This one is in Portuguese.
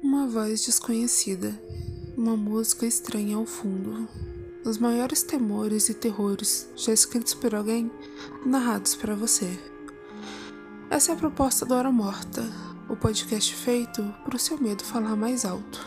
Uma voz desconhecida, uma música estranha ao fundo. Os maiores temores e terrores já escritos por alguém, narrados para você. Essa é a proposta do Hora Morta, o podcast feito para o seu medo falar mais alto.